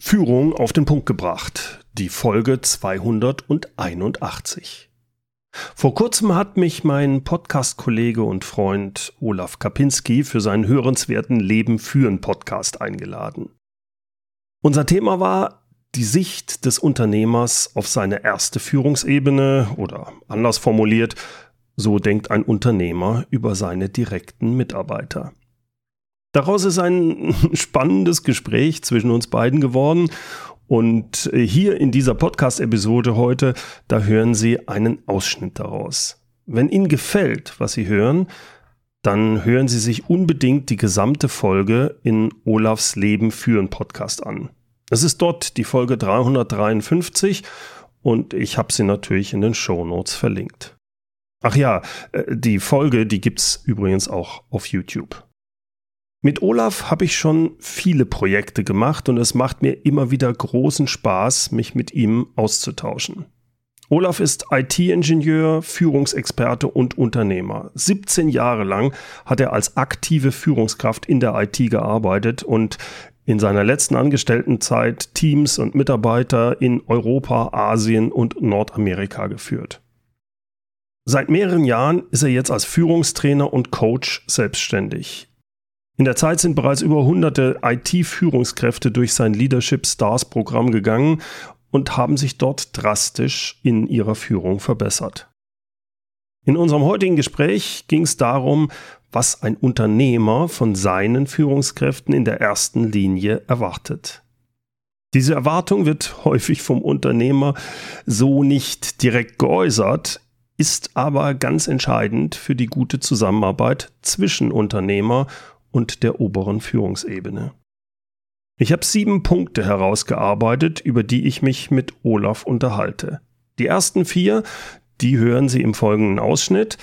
Führung auf den Punkt gebracht, die Folge 281. Vor kurzem hat mich mein Podcast-Kollege und Freund Olaf Kapinski für seinen hörenswerten Leben führen Podcast eingeladen. Unser Thema war die Sicht des Unternehmers auf seine erste Führungsebene oder anders formuliert, so denkt ein Unternehmer über seine direkten Mitarbeiter. Daraus ist ein spannendes Gespräch zwischen uns beiden geworden. Und äh, hier in dieser Podcast-Episode heute, da hören Sie einen Ausschnitt daraus. Wenn Ihnen gefällt, was Sie hören, dann hören Sie sich unbedingt die gesamte Folge in Olafs Leben führen Podcast an. Es ist dort die Folge 353 und ich habe sie natürlich in den Show Notes verlinkt. Ach ja, äh, die Folge, die gibt's übrigens auch auf YouTube. Mit Olaf habe ich schon viele Projekte gemacht und es macht mir immer wieder großen Spaß, mich mit ihm auszutauschen. Olaf ist IT-Ingenieur, Führungsexperte und Unternehmer. 17 Jahre lang hat er als aktive Führungskraft in der IT gearbeitet und in seiner letzten Angestelltenzeit Teams und Mitarbeiter in Europa, Asien und Nordamerika geführt. Seit mehreren Jahren ist er jetzt als Führungstrainer und Coach selbstständig. In der Zeit sind bereits über hunderte IT-Führungskräfte durch sein Leadership Stars Programm gegangen und haben sich dort drastisch in ihrer Führung verbessert. In unserem heutigen Gespräch ging es darum, was ein Unternehmer von seinen Führungskräften in der ersten Linie erwartet. Diese Erwartung wird häufig vom Unternehmer so nicht direkt geäußert, ist aber ganz entscheidend für die gute Zusammenarbeit zwischen Unternehmer und der oberen Führungsebene. Ich habe sieben Punkte herausgearbeitet, über die ich mich mit Olaf unterhalte. Die ersten vier, die hören Sie im folgenden Ausschnitt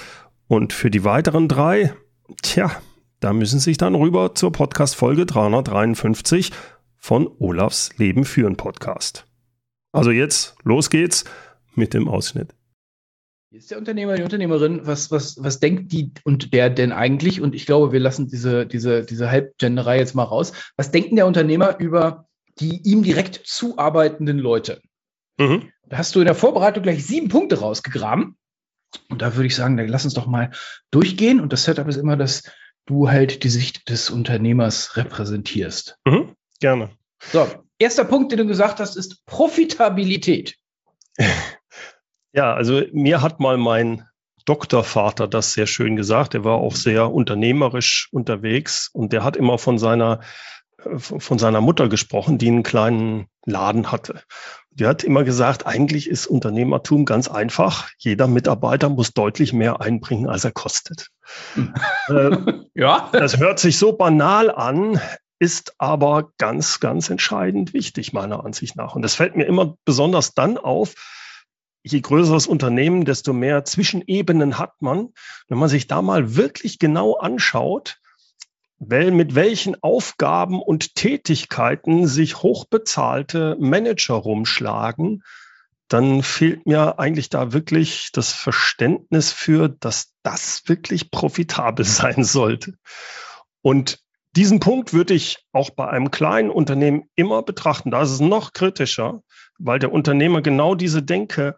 und für die weiteren drei, tja, da müssen Sie sich dann rüber zur Podcast Folge 353 von Olafs Leben führen Podcast. Also jetzt, los geht's mit dem Ausschnitt ist der Unternehmer, die Unternehmerin, was, was, was denkt die und der denn eigentlich? Und ich glaube, wir lassen diese, diese, diese Halbgenderei jetzt mal raus. Was denkt denn der Unternehmer über die ihm direkt zuarbeitenden Leute? Mhm. Da hast du in der Vorbereitung gleich sieben Punkte rausgegraben. Und da würde ich sagen, dann lass uns doch mal durchgehen. Und das Setup ist immer, dass du halt die Sicht des Unternehmers repräsentierst. Mhm. Gerne. So, erster Punkt, den du gesagt hast, ist Profitabilität. Ja, also mir hat mal mein Doktorvater das sehr schön gesagt. Er war auch sehr unternehmerisch unterwegs und der hat immer von seiner von seiner Mutter gesprochen, die einen kleinen Laden hatte. Die hat immer gesagt, eigentlich ist Unternehmertum ganz einfach. Jeder Mitarbeiter muss deutlich mehr einbringen, als er kostet. äh, ja. Das hört sich so banal an, ist aber ganz, ganz entscheidend wichtig, meiner Ansicht nach. Und das fällt mir immer besonders dann auf, je größer das Unternehmen, desto mehr Zwischenebenen hat man. Wenn man sich da mal wirklich genau anschaut, weil mit welchen Aufgaben und Tätigkeiten sich hochbezahlte Manager rumschlagen, dann fehlt mir eigentlich da wirklich das Verständnis für, dass das wirklich profitabel sein sollte. Und diesen Punkt würde ich auch bei einem kleinen Unternehmen immer betrachten. Da ist es noch kritischer, weil der Unternehmer genau diese Denke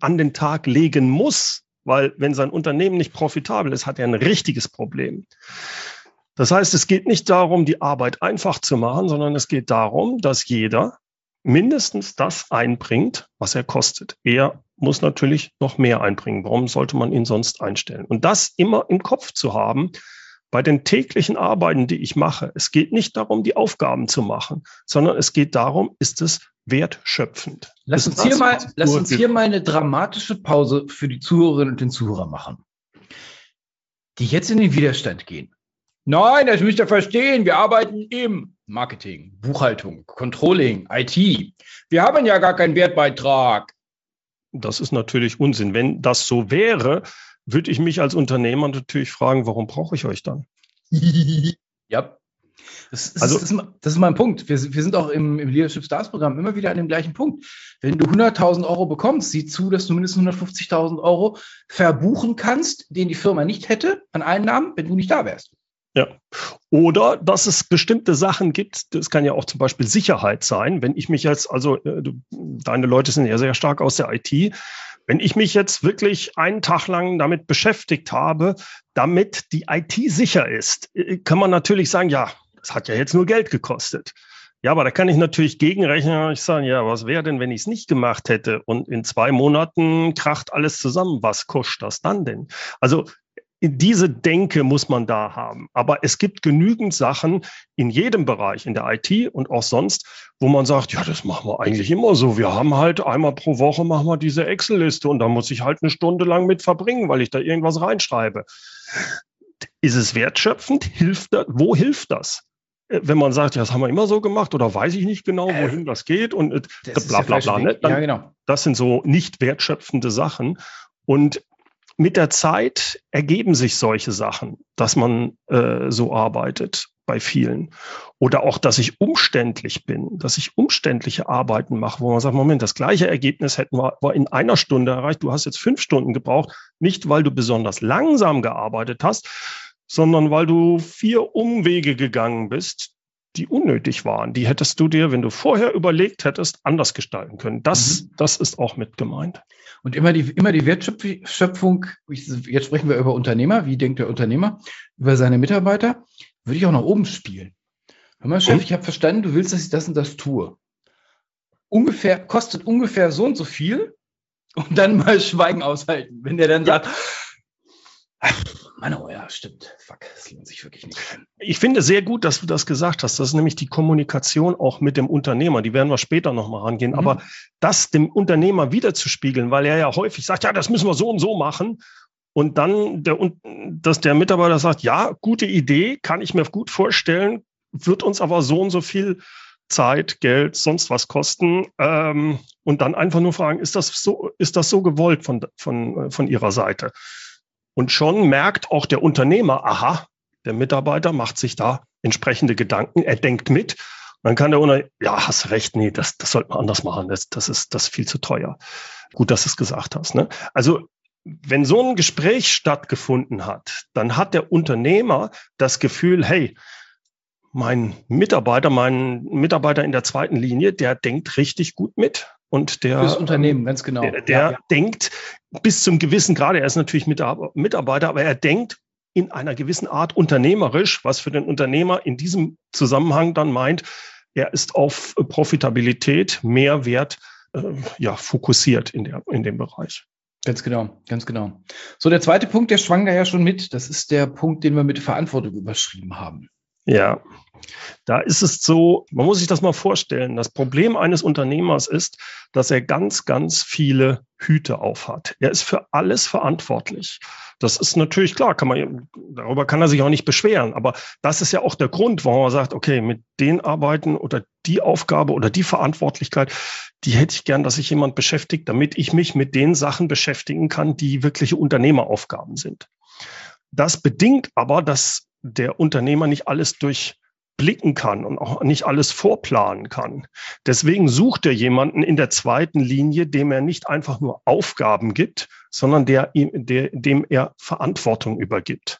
an den Tag legen muss, weil wenn sein Unternehmen nicht profitabel ist, hat er ein richtiges Problem. Das heißt, es geht nicht darum, die Arbeit einfach zu machen, sondern es geht darum, dass jeder mindestens das einbringt, was er kostet. Er muss natürlich noch mehr einbringen. Warum sollte man ihn sonst einstellen? Und das immer im Kopf zu haben, bei den täglichen Arbeiten, die ich mache. Es geht nicht darum, die Aufgaben zu machen, sondern es geht darum, ist es wertschöpfend. Lass uns, hier mal, lass uns hier mal eine dramatische Pause für die Zuhörerinnen und den Zuhörer machen, die jetzt in den Widerstand gehen. Nein, das müsst ihr verstehen. Wir arbeiten im Marketing, Buchhaltung, Controlling, IT. Wir haben ja gar keinen Wertbeitrag. Das ist natürlich Unsinn. Wenn das so wäre, würde ich mich als Unternehmer natürlich fragen, warum brauche ich euch dann? ja. Das ist, also, das, ist, das ist mein Punkt. Wir, wir sind auch im, im, Leadership Stars Programm immer wieder an dem gleichen Punkt. Wenn du 100.000 Euro bekommst, sieh zu, dass du mindestens 150.000 Euro verbuchen kannst, den die Firma nicht hätte an Einnahmen, wenn du nicht da wärst. Ja. Oder dass es bestimmte Sachen gibt, das kann ja auch zum Beispiel Sicherheit sein. Wenn ich mich jetzt, also äh, deine Leute sind ja sehr stark aus der IT, wenn ich mich jetzt wirklich einen Tag lang damit beschäftigt habe, damit die IT sicher ist, äh, kann man natürlich sagen, ja, das hat ja jetzt nur Geld gekostet. Ja, aber da kann ich natürlich gegenrechnen und ich sagen, ja, was wäre denn, wenn ich es nicht gemacht hätte und in zwei Monaten kracht alles zusammen? Was kostet das dann denn? Also diese Denke muss man da haben. Aber es gibt genügend Sachen in jedem Bereich, in der IT und auch sonst, wo man sagt, ja, das machen wir eigentlich immer so. Wir haben halt einmal pro Woche machen wir diese Excel-Liste und da muss ich halt eine Stunde lang mit verbringen, weil ich da irgendwas reinschreibe. Ist es wertschöpfend? Hilft das? Wo hilft das? Wenn man sagt, ja, das haben wir immer so gemacht oder weiß ich nicht genau, äh, wohin äh, das geht und äh, bla bla bla. Ne? Dann, ja, genau. Das sind so nicht wertschöpfende Sachen. Und mit der Zeit ergeben sich solche Sachen, dass man äh, so arbeitet bei vielen. Oder auch, dass ich umständlich bin, dass ich umständliche Arbeiten mache, wo man sagt, Moment, das gleiche Ergebnis hätten wir in einer Stunde erreicht. Du hast jetzt fünf Stunden gebraucht, nicht weil du besonders langsam gearbeitet hast, sondern weil du vier Umwege gegangen bist, die unnötig waren. Die hättest du dir, wenn du vorher überlegt hättest, anders gestalten können. Das, mhm. das ist auch mit gemeint. Und immer die, immer die Wertschöpfung, jetzt sprechen wir über Unternehmer, wie denkt der Unternehmer über seine Mitarbeiter, würde ich auch nach oben spielen. Hör mal, Chef, ich habe verstanden, du willst, dass ich das und das tue. Ungefähr, kostet ungefähr so und so viel und dann mal Schweigen aushalten. Wenn der dann sagt, Mann, oh ja, stimmt. Fuck, das lohnt sich wirklich nicht. Ich finde sehr gut, dass du das gesagt hast. Das ist nämlich die Kommunikation auch mit dem Unternehmer. Die werden wir später nochmal rangehen. Mhm. Aber das dem Unternehmer wiederzuspiegeln, weil er ja häufig sagt, ja, das müssen wir so und so machen. Und dann, der, dass der Mitarbeiter sagt, ja, gute Idee, kann ich mir gut vorstellen, wird uns aber so und so viel Zeit, Geld, sonst was kosten. Ähm, und dann einfach nur fragen, ist das so, ist das so gewollt von, von, von Ihrer Seite? Und schon merkt auch der Unternehmer, aha, der Mitarbeiter macht sich da entsprechende Gedanken, er denkt mit. dann kann der Unternehmer, ja, hast recht, nee, das, das sollte man anders machen, das, das, ist, das ist viel zu teuer. Gut, dass du es gesagt hast. Ne? Also wenn so ein Gespräch stattgefunden hat, dann hat der Unternehmer das Gefühl, hey, mein Mitarbeiter, mein Mitarbeiter in der zweiten Linie, der denkt richtig gut mit. Und der, Fürs Unternehmen, ganz genau. Der, der ja, ja. denkt bis zum gewissen Grade, er ist natürlich Mitarbeiter, aber er denkt in einer gewissen Art unternehmerisch, was für den Unternehmer in diesem Zusammenhang dann meint, er ist auf Profitabilität, Mehrwert äh, ja, fokussiert in, der, in dem Bereich. Ganz genau, ganz genau. So, der zweite Punkt, der schwang da ja schon mit. Das ist der Punkt, den wir mit Verantwortung überschrieben haben. Ja, da ist es so, man muss sich das mal vorstellen. Das Problem eines Unternehmers ist, dass er ganz, ganz viele Hüte aufhat. Er ist für alles verantwortlich. Das ist natürlich klar, kann man, darüber kann er sich auch nicht beschweren. Aber das ist ja auch der Grund, warum er sagt, okay, mit den Arbeiten oder die Aufgabe oder die Verantwortlichkeit, die hätte ich gern, dass sich jemand beschäftigt, damit ich mich mit den Sachen beschäftigen kann, die wirkliche Unternehmeraufgaben sind. Das bedingt aber, dass der Unternehmer nicht alles durchblicken kann und auch nicht alles vorplanen kann. Deswegen sucht er jemanden in der zweiten Linie, dem er nicht einfach nur Aufgaben gibt, sondern der, der, dem er Verantwortung übergibt.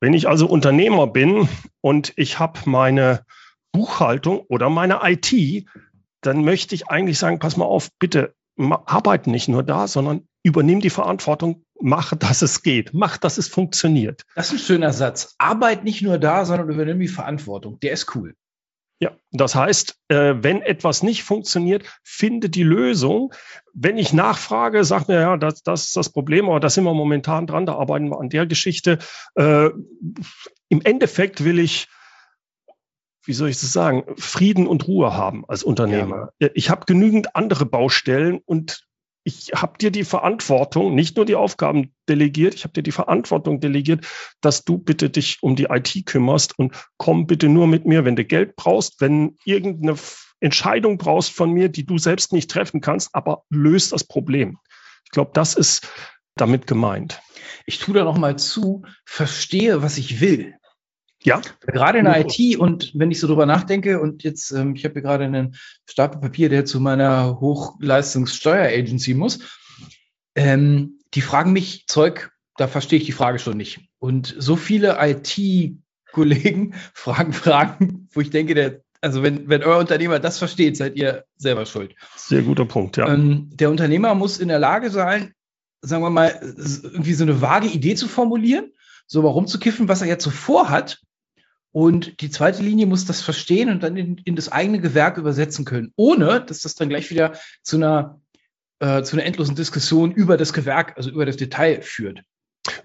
Wenn ich also Unternehmer bin und ich habe meine Buchhaltung oder meine IT, dann möchte ich eigentlich sagen, pass mal auf, bitte arbeite nicht nur da, sondern übernimm die Verantwortung mach, dass es geht, mach, dass es funktioniert. Das ist ein schöner Satz. Arbeit nicht nur da, sondern übernimm die Verantwortung. Der ist cool. Ja, das heißt, äh, wenn etwas nicht funktioniert, finde die Lösung. Wenn ich nachfrage, sagt mir, ja, das, das ist das Problem, aber da sind wir momentan dran, da arbeiten wir an der Geschichte. Äh, Im Endeffekt will ich wie soll ich das sagen, Frieden und Ruhe haben als Unternehmer. Ja. Ich habe genügend andere Baustellen und ich habe dir die Verantwortung, nicht nur die Aufgaben delegiert, ich habe dir die Verantwortung delegiert, dass du bitte dich um die IT kümmerst und komm bitte nur mit mir, wenn du Geld brauchst, wenn irgendeine Entscheidung brauchst von mir, die du selbst nicht treffen kannst, aber löst das Problem. Ich glaube, das ist damit gemeint. Ich tue da noch mal zu, verstehe, was ich will. Ja. Gerade in der IT und wenn ich so drüber nachdenke und jetzt, ähm, ich habe hier gerade einen Stapel Papier, der zu meiner Hochleistungssteueragency muss, ähm, die fragen mich Zeug, da verstehe ich die Frage schon nicht. Und so viele IT Kollegen fragen Fragen, wo ich denke, der, also wenn, wenn euer Unternehmer das versteht, seid ihr selber schuld. Sehr guter Punkt, ja. Ähm, der Unternehmer muss in der Lage sein, sagen wir mal, irgendwie so eine vage Idee zu formulieren, so warum zu kiffen, was er jetzt so vorhat. Und die zweite Linie muss das verstehen und dann in, in das eigene Gewerk übersetzen können, ohne dass das dann gleich wieder zu einer, äh, zu einer endlosen Diskussion über das Gewerk, also über das Detail führt.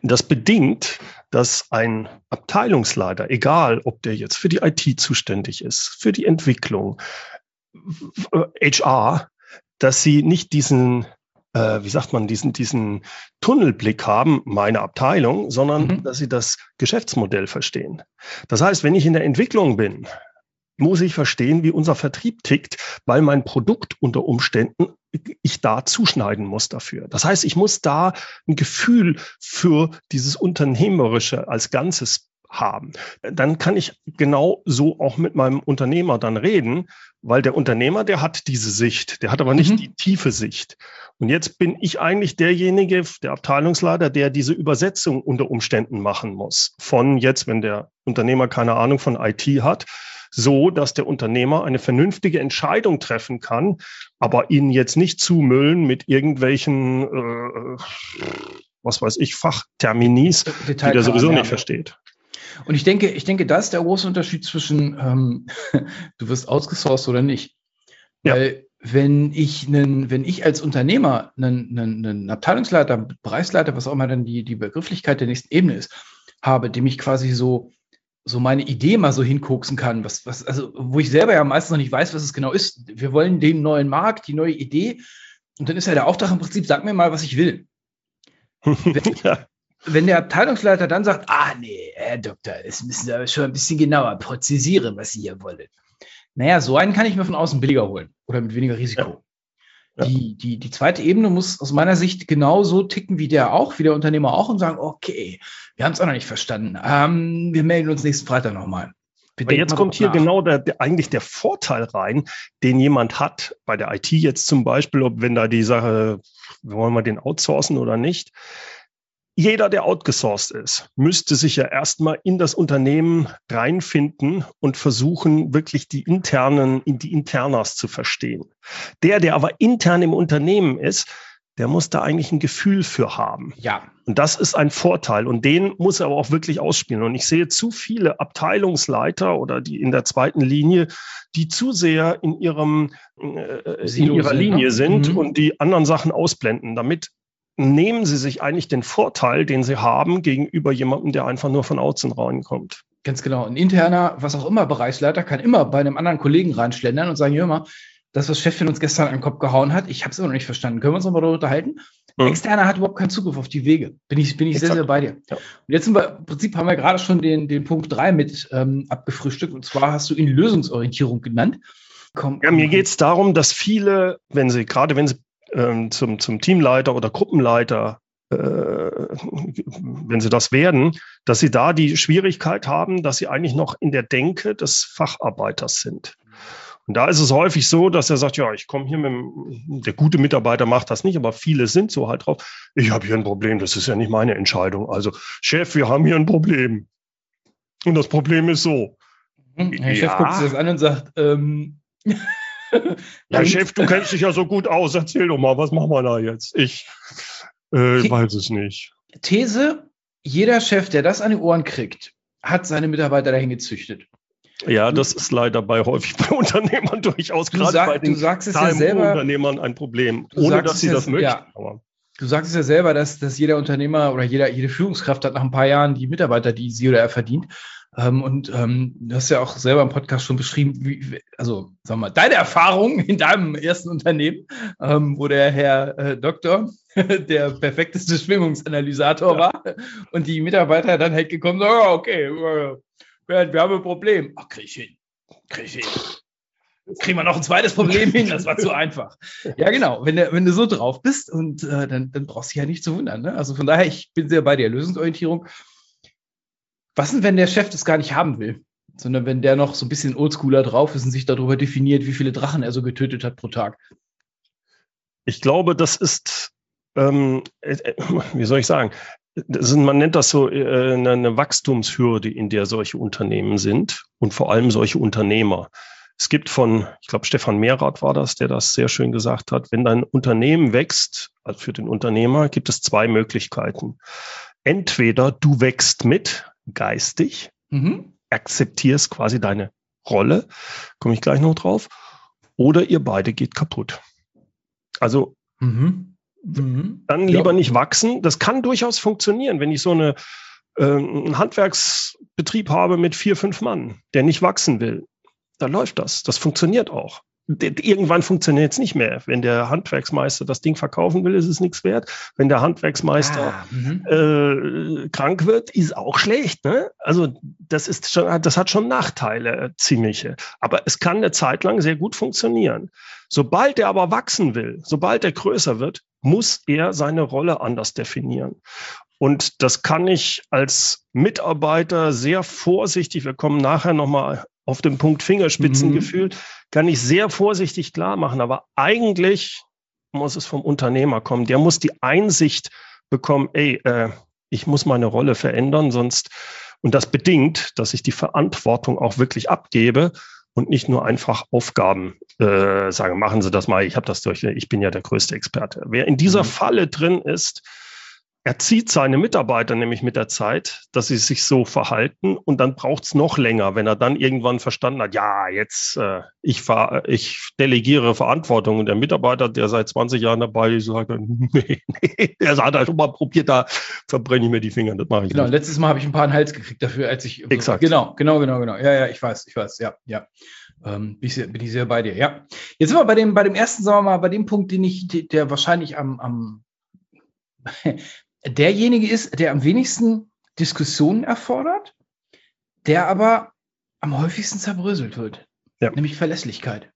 Das bedingt, dass ein Abteilungsleiter, egal ob der jetzt für die IT zuständig ist, für die Entwicklung, HR, dass sie nicht diesen, äh, wie sagt man, diesen, diesen Tunnelblick haben, meine Abteilung, sondern mhm. dass sie das Geschäftsmodell verstehen. Das heißt, wenn ich in der Entwicklung bin, muss ich verstehen, wie unser Vertrieb tickt, weil mein Produkt unter Umständen ich da zuschneiden muss dafür. Das heißt, ich muss da ein Gefühl für dieses Unternehmerische als Ganzes haben. Dann kann ich genau so auch mit meinem Unternehmer dann reden, weil der Unternehmer, der hat diese Sicht, der hat aber nicht mhm. die tiefe Sicht. Und jetzt bin ich eigentlich derjenige, der Abteilungsleiter, der diese Übersetzung unter Umständen machen muss. Von jetzt, wenn der Unternehmer keine Ahnung von IT hat, so, dass der Unternehmer eine vernünftige Entscheidung treffen kann, aber ihn jetzt nicht zumüllen mit irgendwelchen, äh, was weiß ich, Fachterminis, die er sowieso nicht versteht. Und ich denke, ich denke, das ist der große Unterschied zwischen ähm, du wirst ausgesourced oder nicht. Ja. Weil wenn ich einen, wenn ich als Unternehmer einen, einen, einen Abteilungsleiter, Bereichsleiter, was auch immer dann die, die Begrifflichkeit der nächsten Ebene ist, habe, dem ich quasi so so meine Idee mal so hinkoksen kann, was, was, also, wo ich selber ja meistens noch nicht weiß, was es genau ist. Wir wollen den neuen Markt, die neue Idee. Und dann ist ja der Auftrag im Prinzip, sag mir mal, was ich will. Wenn, ja. Wenn der Abteilungsleiter dann sagt, ah, nee, Herr Doktor, es müssen Sie aber schon ein bisschen genauer präzisieren, was Sie hier wollen. Naja, so einen kann ich mir von außen billiger holen oder mit weniger Risiko. Ja. Die, die, die zweite Ebene muss aus meiner Sicht genauso ticken wie der auch, wie der Unternehmer auch und sagen, okay, wir haben es auch noch nicht verstanden. Ähm, wir melden uns nächsten Freitag nochmal. Aber jetzt kommt hier nach. genau der, der, eigentlich der Vorteil rein, den jemand hat, bei der IT jetzt zum Beispiel, ob wenn da die Sache, wollen wir den outsourcen oder nicht, jeder, der outgesourced ist, müsste sich ja erstmal in das Unternehmen reinfinden und versuchen, wirklich die internen, in die Internas zu verstehen. Der, der aber intern im Unternehmen ist, der muss da eigentlich ein Gefühl für haben. Ja. Und das ist ein Vorteil. Und den muss er aber auch wirklich ausspielen. Und ich sehe zu viele Abteilungsleiter oder die in der zweiten Linie, die zu sehr in ihrem, äh, in ihrer Linie ne? sind mhm. und die anderen Sachen ausblenden. Damit nehmen sie sich eigentlich den Vorteil, den sie haben, gegenüber jemandem, der einfach nur von außen reinkommt. Ganz genau. Ein interner, was auch immer, Bereichsleiter kann immer bei einem anderen Kollegen reinschlendern und sagen, hör mal, das, was Chefin uns gestern an den Kopf gehauen hat, ich habe es immer noch nicht verstanden. Können wir uns nochmal darüber unterhalten? Mhm. Externer hat überhaupt keinen Zugriff auf die Wege. Bin ich, bin ich sehr, sehr bei dir. Ja. Und jetzt sind wir, im Prinzip haben wir gerade schon den, den Punkt drei mit ähm, abgefrühstückt. Und zwar hast du ihn Lösungsorientierung genannt. Komm, ja, mir geht es darum, dass viele, wenn sie, gerade wenn sie ähm, zum, zum Teamleiter oder Gruppenleiter, äh, wenn sie das werden, dass sie da die Schwierigkeit haben, dass sie eigentlich noch in der Denke des Facharbeiters sind. Und da ist es häufig so, dass er sagt, ja, ich komme hier mit dem, der gute Mitarbeiter macht das nicht, aber viele sind so halt drauf. Ich habe hier ein Problem, das ist ja nicht meine Entscheidung. Also, Chef, wir haben hier ein Problem. Und das Problem ist so. Mhm. Der ja. Chef guckt sich das an und sagt, ähm, ja, Chef, du kennst dich ja so gut aus. Erzähl doch mal, was machen wir da jetzt? Ich äh, weiß es nicht. These: Jeder Chef, der das an die Ohren kriegt, hat seine Mitarbeiter dahin gezüchtet. Ja, das ist leider bei häufig bei Unternehmern durchaus gerade sag, bei den du sagst es ja selber, Unternehmern ein Problem, ohne dass sie ja, das möchten. Ja. Du sagst es ja selber, dass, dass jeder Unternehmer oder jeder, jede Führungskraft hat nach ein paar Jahren die Mitarbeiter, die sie oder er verdient. Ähm, und ähm, du hast ja auch selber im Podcast schon beschrieben, wie, also sag mal, deine Erfahrung in deinem ersten Unternehmen, ähm, wo der Herr äh, Doktor der perfekteste Schwingungsanalysator ja. war und die Mitarbeiter dann halt gekommen sind, oh, okay, äh, wir haben ein Problem. Ach, krieg ich hin. Krieg ich hin. Kriegen wir noch ein zweites Problem hin, das war zu einfach. Ja, genau. Wenn du, wenn du so drauf bist und äh, dann, dann brauchst du dich ja nicht zu wundern. Ne? Also von daher, ich bin sehr bei der Lösungsorientierung. Was denn, wenn der Chef das gar nicht haben will? Sondern wenn der noch so ein bisschen oldschooler drauf ist und sich darüber definiert, wie viele Drachen er so getötet hat pro Tag. Ich glaube, das ist, ähm, äh, wie soll ich sagen, ist, man nennt das so äh, eine Wachstumshürde, in der solche Unternehmen sind und vor allem solche Unternehmer. Es gibt von, ich glaube, Stefan Mehrath war das, der das sehr schön gesagt hat, wenn dein Unternehmen wächst, also für den Unternehmer, gibt es zwei Möglichkeiten. Entweder du wächst mit, geistig, mhm. akzeptierst quasi deine Rolle, komme ich gleich noch drauf, oder ihr beide geht kaputt. Also mhm. Mhm. dann lieber ja. nicht wachsen. Das kann durchaus funktionieren, wenn ich so eine, äh, einen Handwerksbetrieb habe mit vier, fünf Mann, der nicht wachsen will da läuft das. Das funktioniert auch. Irgendwann funktioniert es nicht mehr. Wenn der Handwerksmeister das Ding verkaufen will, ist es nichts wert. Wenn der Handwerksmeister ah, mhm. äh, krank wird, ist auch schlecht. Ne? Also das ist schon, das hat schon Nachteile, äh, ziemliche. Aber es kann eine Zeit lang sehr gut funktionieren. Sobald er aber wachsen will, sobald er größer wird, muss er seine Rolle anders definieren. Und das kann ich als Mitarbeiter sehr vorsichtig, wir kommen nachher nochmal auf den Punkt Fingerspitzengefühl, mhm. kann ich sehr vorsichtig klar machen. Aber eigentlich muss es vom Unternehmer kommen. Der muss die Einsicht bekommen, ey, äh, ich muss meine Rolle verändern, sonst, und das bedingt, dass ich die Verantwortung auch wirklich abgebe und nicht nur einfach Aufgaben äh, sage, machen Sie das mal, ich habe das durch, ich bin ja der größte Experte. Wer in dieser mhm. Falle drin ist, er zieht seine Mitarbeiter nämlich mit der Zeit, dass sie sich so verhalten und dann braucht es noch länger, wenn er dann irgendwann verstanden hat, ja, jetzt äh, ich, ver ich delegiere Verantwortung und der Mitarbeiter, der seit 20 Jahren dabei ist, sagt, nee, nee, der hat halt schon mal probiert, da verbrenne ich mir die Finger, das mache ich Genau, nicht. letztes Mal habe ich ein paar einen Hals gekriegt dafür, als ich... Exakt. Genau, genau, genau, genau. Ja, ja, ich weiß, ich weiß, ja, ja. Ähm, bin, ich sehr, bin ich sehr bei dir, ja. Jetzt sind wir bei dem, bei dem ersten, sagen wir mal, bei dem Punkt, den ich, der wahrscheinlich am, am derjenige ist, der am wenigsten Diskussionen erfordert, der aber am häufigsten zerbröselt wird, ja. nämlich Verlässlichkeit.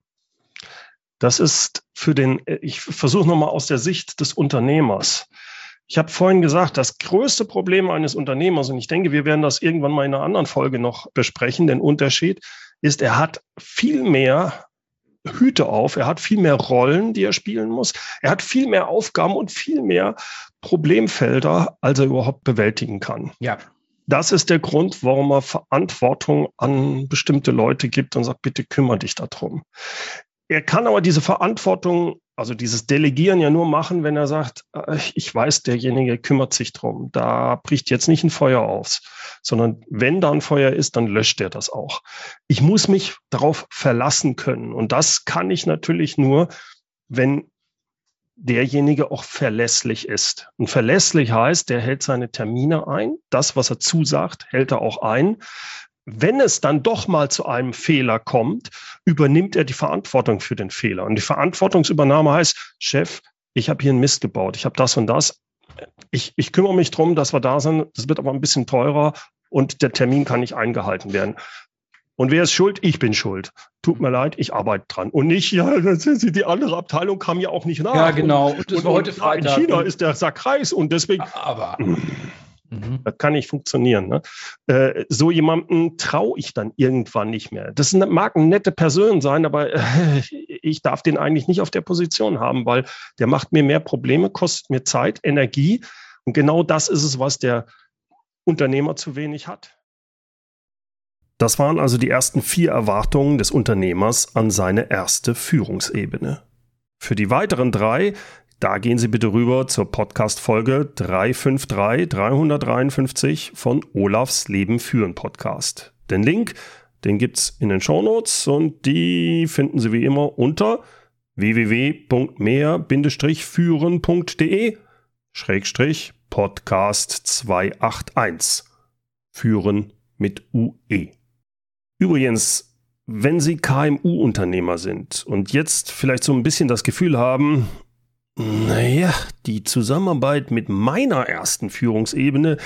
Das ist für den, ich versuche nochmal aus der Sicht des Unternehmers. Ich habe vorhin gesagt, das größte Problem eines Unternehmers, und ich denke, wir werden das irgendwann mal in einer anderen Folge noch besprechen, den Unterschied ist, er hat viel mehr Hüte auf, er hat viel mehr Rollen, die er spielen muss, er hat viel mehr Aufgaben und viel mehr Problemfelder, als er überhaupt bewältigen kann. Ja. Das ist der Grund, warum er Verantwortung an bestimmte Leute gibt und sagt, bitte kümmere dich darum. Er kann aber diese Verantwortung, also dieses Delegieren ja nur machen, wenn er sagt, äh, ich weiß, derjenige kümmert sich drum. Da bricht jetzt nicht ein Feuer aus, sondern wenn da ein Feuer ist, dann löscht er das auch. Ich muss mich darauf verlassen können. Und das kann ich natürlich nur, wenn derjenige auch verlässlich ist. Und verlässlich heißt, der hält seine Termine ein. Das, was er zusagt, hält er auch ein. Wenn es dann doch mal zu einem Fehler kommt, übernimmt er die Verantwortung für den Fehler. Und die Verantwortungsübernahme heißt, Chef, ich habe hier einen Mist gebaut, ich habe das und das. Ich, ich kümmere mich drum, dass wir da sind. Das wird aber ein bisschen teurer und der Termin kann nicht eingehalten werden. Und wer ist schuld? Ich bin schuld. Tut mir leid, ich arbeite dran. Und nicht, ja, die andere Abteilung kam ja auch nicht nach. Ja, genau. Und, und, heute Freitag. In China ist der Sack heiß und deswegen. Aber. Mhm. Das kann nicht funktionieren. Ne? Äh, so jemanden traue ich dann irgendwann nicht mehr. Das mag eine nette Person sein, aber äh, ich darf den eigentlich nicht auf der Position haben, weil der macht mir mehr Probleme, kostet mir Zeit, Energie. Und genau das ist es, was der Unternehmer zu wenig hat. Das waren also die ersten vier Erwartungen des Unternehmers an seine erste Führungsebene. Für die weiteren drei, da gehen Sie bitte rüber zur Podcast-Folge 353 353 von Olafs Leben führen Podcast. Den Link, den gibt's in den Shownotes und die finden Sie wie immer unter www.mehr-führen.de Schrägstrich Podcast 281. Führen mit UE. Übrigens, wenn Sie KMU-Unternehmer sind und jetzt vielleicht so ein bisschen das Gefühl haben, naja, die Zusammenarbeit mit meiner ersten Führungsebene,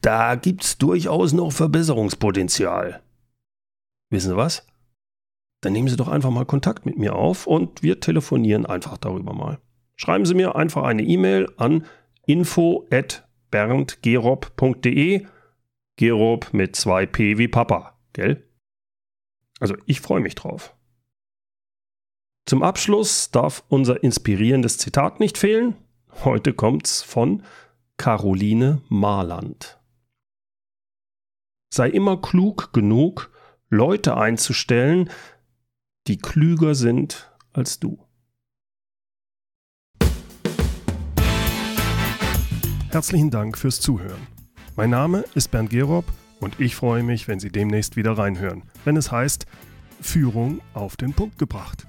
da gibt es durchaus noch Verbesserungspotenzial. Wissen Sie was? Dann nehmen Sie doch einfach mal Kontakt mit mir auf und wir telefonieren einfach darüber mal. Schreiben Sie mir einfach eine E-Mail an info@berndgerob.de Gerob mit zwei P wie Papa. Gell? Also ich freue mich drauf. Zum Abschluss darf unser inspirierendes Zitat nicht fehlen. Heute kommt's von Caroline Marland. Sei immer klug genug, Leute einzustellen, die klüger sind als du. Herzlichen Dank fürs Zuhören. Mein Name ist Bernd Gerob und ich freue mich, wenn Sie demnächst wieder reinhören, wenn es heißt Führung auf den Punkt gebracht.